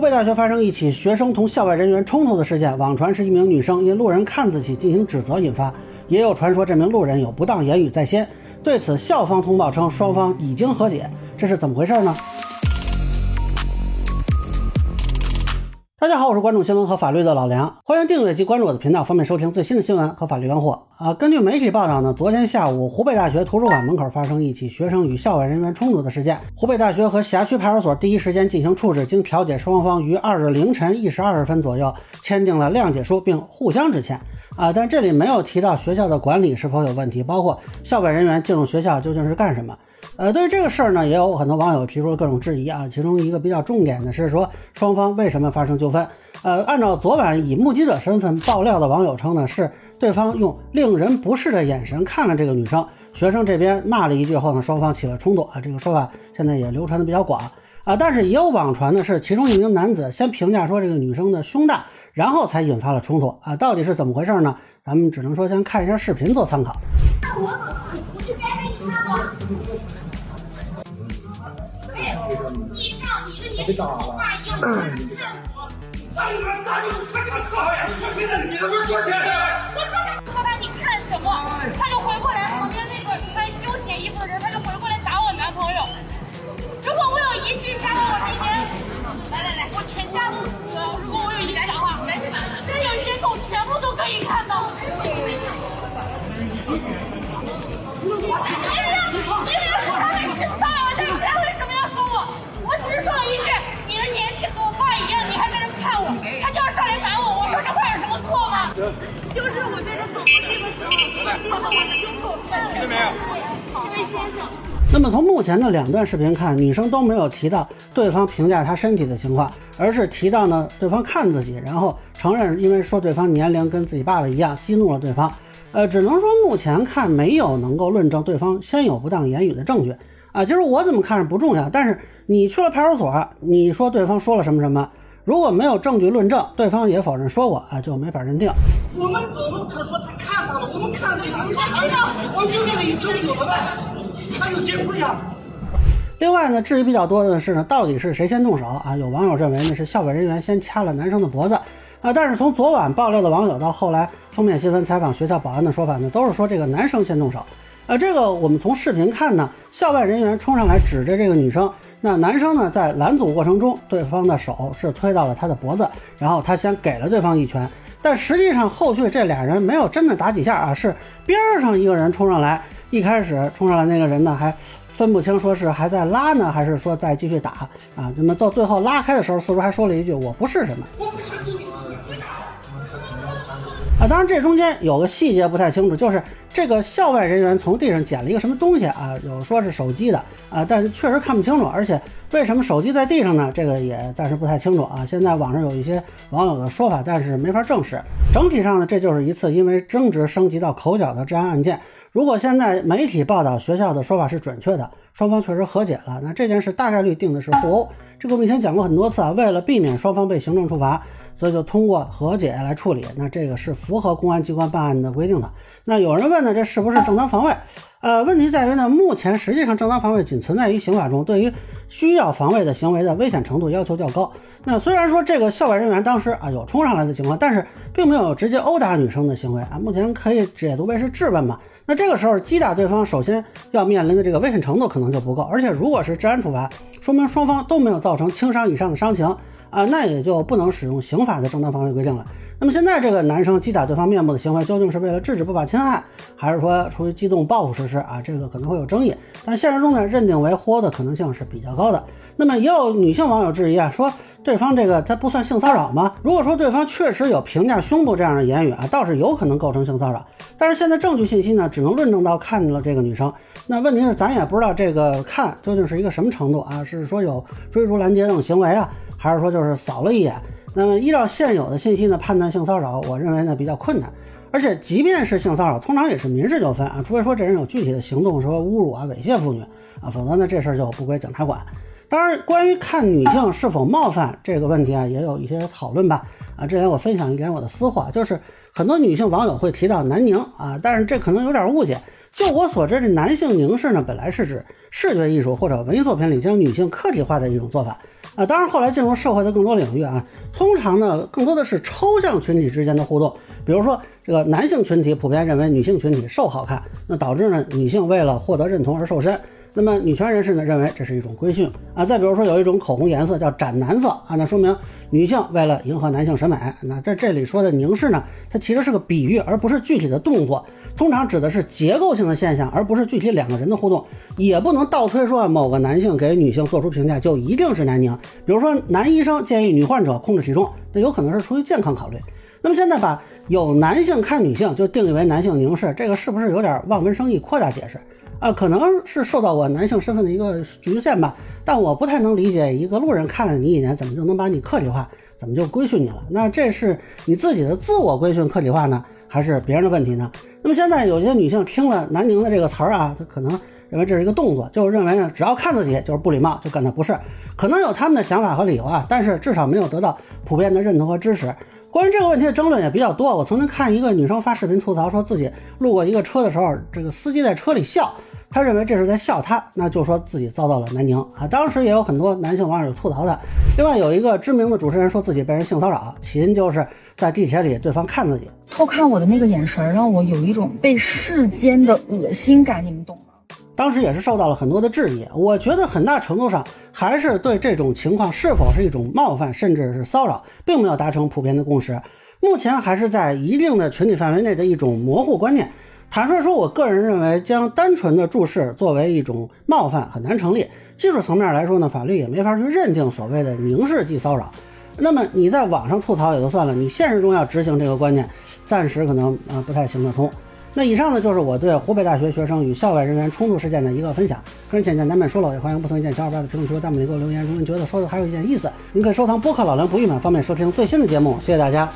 湖北大学发生一起学生同校外人员冲突的事件，网传是一名女生因路人看自己进行指责引发，也有传说这名路人有不当言语在先。对此，校方通报称双方已经和解，这是怎么回事呢？大家好，我是关注新闻和法律的老梁，欢迎订阅及关注我的频道，方便收听最新的新闻和法律干货啊。根据媒体报道呢，昨天下午湖北大学图书馆门口发生一起学生与校外人员冲突的事件，湖北大学和辖区派出所第一时间进行处置，经调解，双方于二日凌晨一时二十分左右签订了谅解书，并互相致歉啊。但这里没有提到学校的管理是否有问题，包括校外人员进入学校究竟是干什么。呃，对于这个事儿呢，也有很多网友提出了各种质疑啊。其中一个比较重点的是说，双方为什么发生纠纷？呃，按照昨晚以目击者身份爆料的网友称呢，是对方用令人不适的眼神看了这个女生，学生这边骂了一句后呢，双方起了冲突啊。这个说法现在也流传的比较广啊。但是也有网传的是，其中一名男子先评价说这个女生的胸大，然后才引发了冲突啊。到底是怎么回事呢？咱们只能说先看一下视频做参考。你上你的年纪话一样。你他这么讨厌，我觉得你这不是说钱的。我说他说他你看什么？他就回过来，旁边那个穿休闲衣服的人，他就回过来打我男朋友。如果我有一句吓到我今天，来来来，我全家都死。如果我有一句话，这有监控全部都可以看到。上来打我，我说这话有什么错吗就是我在这走楼梯的时候，碰到我的胸口，听到没有？这位先生。那么从目前的两段视频看，女生都没有提到对方评价她身体的情况，而是提到呢对方看自己，然后承认因为说对方年龄跟自己爸爸一样，激怒了对方。呃，只能说目前看没有能够论证对方先有不当言语的证据啊。其实我怎么看是不重要，但是你去了派出所，你说对方说了什么什么。如果没有证据论证，对方也否认说过啊，就没法认定。我们我们可说他看到了，我们看了有什么呀？我就这个一证怎么办？还有监控呀。另外呢，质疑比较多的是呢，到底是谁先动手啊？有网友认为呢是校外人员先掐了男生的脖子啊，但是从昨晚爆料的网友到后来封面新闻采访学校保安的说法呢，都是说这个男生先动手。啊，这个我们从视频看呢，校外人员冲上来指着这个女生。那男生呢，在拦阻过程中，对方的手是推到了他的脖子，然后他先给了对方一拳，但实际上后续这俩人没有真的打几下啊，是边上一个人冲上来，一开始冲上来那个人呢还分不清说是还在拉呢，还是说在继续打啊？那么到最后拉开的时候，四叔还说了一句我不是什么。啊，当然这中间有个细节不太清楚，就是这个校外人员从地上捡了一个什么东西啊，有说是手机的啊，但是确实看不清楚，而且为什么手机在地上呢？这个也暂时不太清楚啊。现在网上有一些网友的说法，但是没法证实。整体上呢，这就是一次因为争执升级到口角的治安案件。如果现在媒体报道学校的说法是准确的，双方确实和解了，那这件事大概率定的是互殴。这个我们以前讲过很多次啊，为了避免双方被行政处罚。所以就通过和解来处理，那这个是符合公安机关办案的规定的。那有人问呢，这是不是正当防卫？呃，问题在于呢，目前实际上正当防卫仅存在于刑法中，对于需要防卫的行为的危险程度要求较高。那虽然说这个校外人员当时啊有冲上来的情况，但是并没有直接殴打女生的行为啊，目前可以解读为是质问嘛。那这个时候击打对方，首先要面临的这个危险程度可能就不够，而且如果是治安处罚，说明双方都没有造成轻伤以上的伤情。啊，那也就不能使用刑法的正当防卫规定了。那么现在这个男生击打对方面部的行为，究竟是为了制止不法侵害，还是说出于激动报复实施啊？这个可能会有争议。但现实中呢，认定为豁的可能性是比较高的。那么也有女性网友质疑啊，说对方这个他不算性骚扰吗？如果说对方确实有评价胸部这样的言语啊，倒是有可能构成性骚扰。但是现在证据信息呢，只能论证到看了这个女生。那问题是咱也不知道这个看究竟是一个什么程度啊？是说有追逐拦截等行为啊？还是说就是扫了一眼，那么依照现有的信息呢，判断性骚扰，我认为呢比较困难。而且即便是性骚扰，通常也是民事纠纷啊，除非说这人有具体的行动，说侮辱啊、猥亵妇女啊，否则呢这事儿就不归警察管。当然，关于看女性是否冒犯这个问题啊，也有一些讨论吧。啊，这里我分享一点我的私话，就是很多女性网友会提到南宁啊，但是这可能有点误解。就我所知，这男性凝视呢，本来是指视觉艺术或者文艺作品里将女性客体化的一种做法啊。当然，后来进入社会的更多领域啊，通常呢，更多的是抽象群体之间的互动。比如说，这个男性群体普遍认为女性群体瘦好看，那导致呢，女性为了获得认同而瘦身。那么女权人士呢认为这是一种规训啊。再比如说有一种口红颜色叫斩男色啊，那说明女性为了迎合男性审美。那在这里说的凝视呢，它其实是个比喻，而不是具体的动作，通常指的是结构性的现象，而不是具体两个人的互动。也不能倒推说某个男性给女性做出评价就一定是男凝。比如说男医生建议女患者控制体重，那有可能是出于健康考虑。那么现在把有男性看女性就定义为男性凝视，这个是不是有点望文生义、扩大解释？啊，可能是受到我男性身份的一个局限吧，但我不太能理解一个路人看了你一眼，怎么就能把你客体化，怎么就规训你了？那这是你自己的自我规训客体化呢，还是别人的问题呢？那么现在有些女性听了“南宁”的这个词儿啊，她可能认为这是一个动作，就认为呢，只要看自己就是不礼貌，就感到不是，可能有他们的想法和理由啊，但是至少没有得到普遍的认同和支持。关于这个问题的争论也比较多。我曾经看一个女生发视频吐槽，说自己路过一个车的时候，这个司机在车里笑。他认为这是在笑他，那就说自己遭到了南宁啊。当时也有很多男性网友吐槽他。另外有一个知名的主持人说自己被人性骚扰，起因就是在地铁里对方看自己，偷看我的那个眼神让我有一种被世间的恶心感，你们懂吗？当时也是受到了很多的质疑。我觉得很大程度上还是对这种情况是否是一种冒犯甚至是骚扰，并没有达成普遍的共识。目前还是在一定的群体范围内的一种模糊观念。坦率说，我个人认为，将单纯的注视作为一种冒犯很难成立。技术层面来说呢，法律也没法去认定所谓的凝视即骚扰。那么你在网上吐槽也就算了，你现实中要执行这个观念，暂时可能啊不太行得通。那以上呢就是我对湖北大学学生与校外人员冲突事件的一个分享。个人浅见难免疏漏，也欢迎不同意见小伙伴在评论区和弹幕里给我留言。如果您觉得说的还有一点意思，您可以收藏播客老梁不郁闷，方便收听最新的节目。谢谢大家。